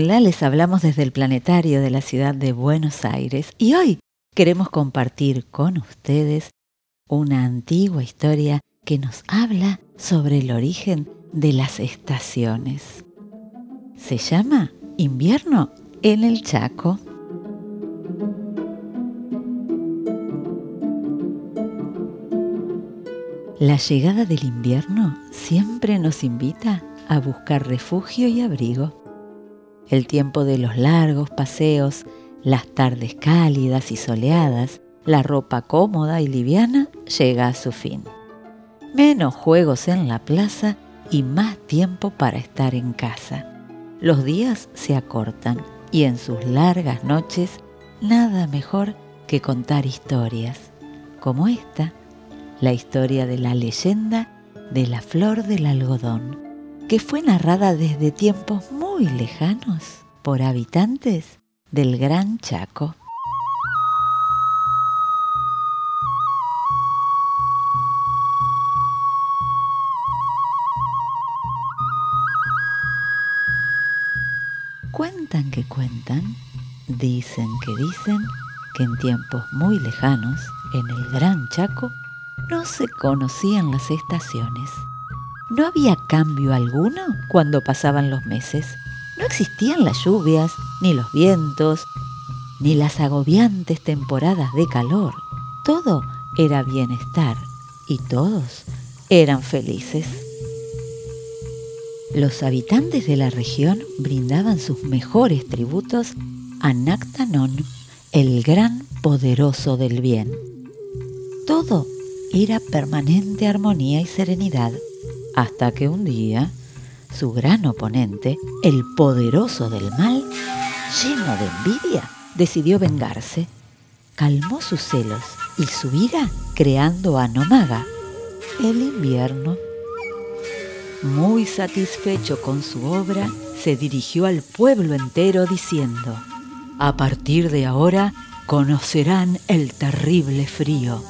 Hola, les hablamos desde el planetario de la ciudad de Buenos Aires y hoy queremos compartir con ustedes una antigua historia que nos habla sobre el origen de las estaciones. Se llama Invierno en el Chaco. La llegada del invierno siempre nos invita a buscar refugio y abrigo. El tiempo de los largos paseos, las tardes cálidas y soleadas, la ropa cómoda y liviana llega a su fin. Menos juegos en la plaza y más tiempo para estar en casa. Los días se acortan y en sus largas noches nada mejor que contar historias, como esta, la historia de la leyenda de la flor del algodón, que fue narrada desde tiempos muy lejanos por habitantes del Gran Chaco. Cuentan que cuentan, dicen que dicen, que en tiempos muy lejanos, en el Gran Chaco, no se conocían las estaciones. No había cambio alguno cuando pasaban los meses. No existían las lluvias, ni los vientos, ni las agobiantes temporadas de calor. Todo era bienestar y todos eran felices. Los habitantes de la región brindaban sus mejores tributos a Nactanón, el gran poderoso del bien. Todo era permanente armonía y serenidad, hasta que un día su gran oponente, el poderoso del mal, lleno de envidia, decidió vengarse. Calmó sus celos y su ira creando a Nomaga, el invierno. Muy satisfecho con su obra, se dirigió al pueblo entero diciendo, A partir de ahora conocerán el terrible frío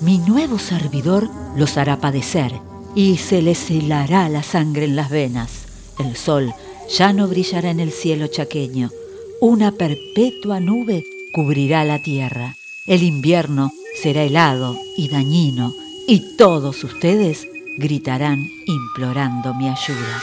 mi nuevo servidor los hará padecer y se les helará la sangre en las venas. El sol ya no brillará en el cielo chaqueño. Una perpetua nube cubrirá la tierra. El invierno será helado y dañino y todos ustedes gritarán implorando mi ayuda.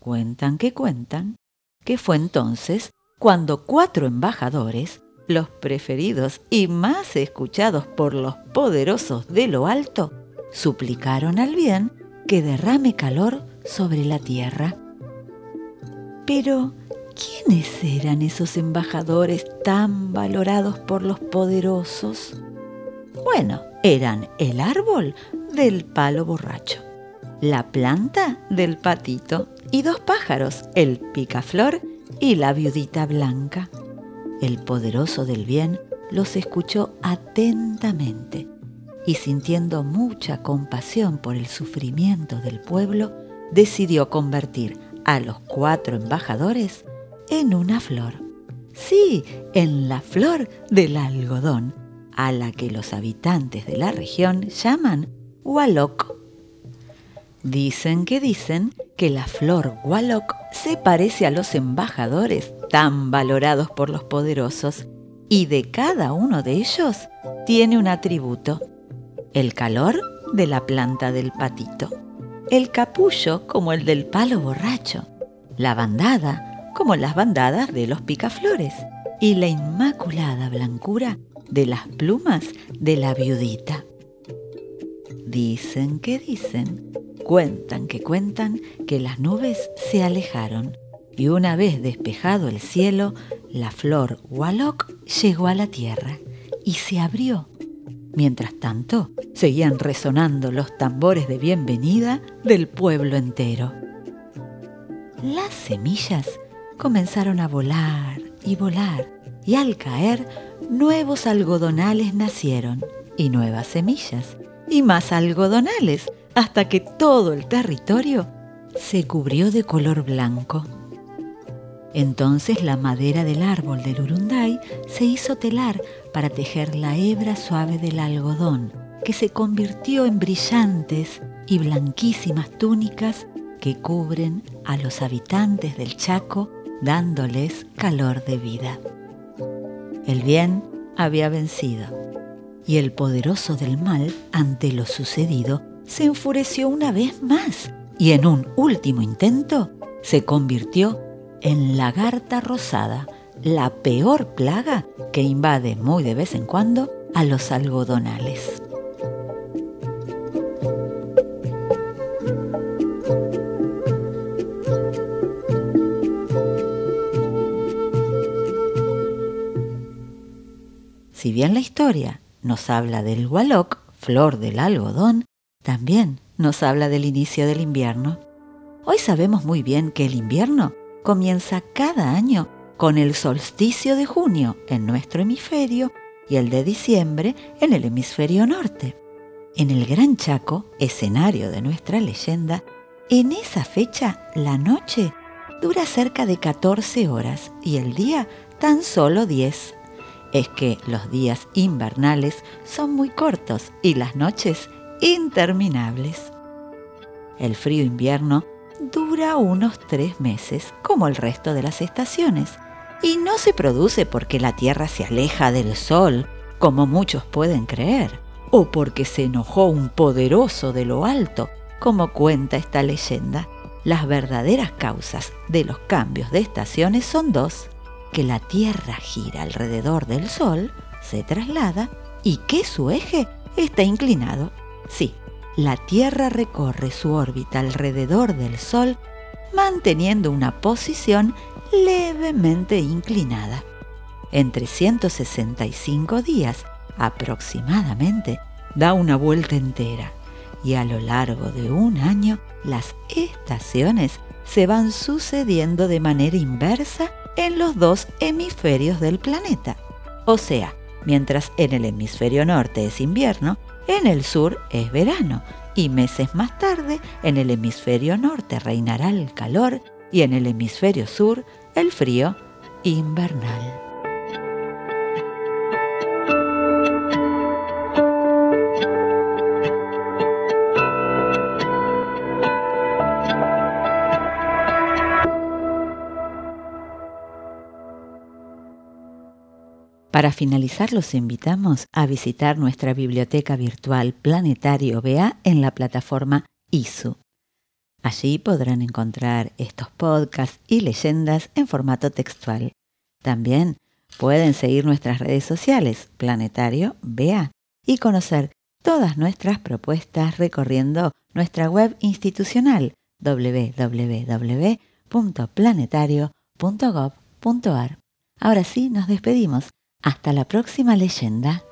Cuentan que cuentan que fue entonces cuando cuatro embajadores los preferidos y más escuchados por los poderosos de lo alto, suplicaron al bien que derrame calor sobre la tierra. Pero, ¿quiénes eran esos embajadores tan valorados por los poderosos? Bueno, eran el árbol del palo borracho, la planta del patito y dos pájaros, el picaflor y la viudita blanca. El poderoso del bien los escuchó atentamente y sintiendo mucha compasión por el sufrimiento del pueblo, decidió convertir a los cuatro embajadores en una flor. Sí, en la flor del algodón, a la que los habitantes de la región llaman Waloc. Dicen que dicen que la flor Waloc se parece a los embajadores tan valorados por los poderosos y de cada uno de ellos tiene un atributo. El calor de la planta del patito, el capullo como el del palo borracho, la bandada como las bandadas de los picaflores y la inmaculada blancura de las plumas de la viudita. Dicen que dicen, cuentan que cuentan que las nubes se alejaron y una vez despejado el cielo, la flor Waloc llegó a la tierra y se abrió. Mientras tanto, seguían resonando los tambores de bienvenida del pueblo entero. Las semillas comenzaron a volar y volar, y al caer, nuevos algodonales nacieron, y nuevas semillas, y más algodonales, hasta que todo el territorio se cubrió de color blanco. Entonces la madera del árbol del urunday se hizo telar para tejer la hebra suave del algodón, que se convirtió en brillantes y blanquísimas túnicas que cubren a los habitantes del Chaco dándoles calor de vida. El bien había vencido y el poderoso del mal, ante lo sucedido, se enfureció una vez más y en un último intento se convirtió en lagarta rosada, la peor plaga que invade muy de vez en cuando a los algodonales. Si bien la historia nos habla del gualoc, flor del algodón, también nos habla del inicio del invierno. Hoy sabemos muy bien que el invierno comienza cada año con el solsticio de junio en nuestro hemisferio y el de diciembre en el hemisferio norte. En el Gran Chaco, escenario de nuestra leyenda, en esa fecha la noche dura cerca de 14 horas y el día tan solo 10. Es que los días invernales son muy cortos y las noches interminables. El frío invierno dura unos tres meses, como el resto de las estaciones, y no se produce porque la Tierra se aleja del Sol, como muchos pueden creer, o porque se enojó un poderoso de lo alto, como cuenta esta leyenda. Las verdaderas causas de los cambios de estaciones son dos, que la Tierra gira alrededor del Sol, se traslada, y que su eje está inclinado. Sí, la Tierra recorre su órbita alrededor del Sol manteniendo una posición levemente inclinada. En 365 días aproximadamente da una vuelta entera y a lo largo de un año las estaciones se van sucediendo de manera inversa en los dos hemisferios del planeta. O sea, mientras en el hemisferio norte es invierno, en el sur es verano y meses más tarde en el hemisferio norte reinará el calor y en el hemisferio sur el frío invernal. Para finalizar, los invitamos a visitar nuestra biblioteca virtual Planetario BA en la plataforma ISU. Allí podrán encontrar estos podcasts y leyendas en formato textual. También pueden seguir nuestras redes sociales Planetario BA y conocer todas nuestras propuestas recorriendo nuestra web institucional www.planetario.gov.ar. Ahora sí, nos despedimos. Hasta la próxima leyenda.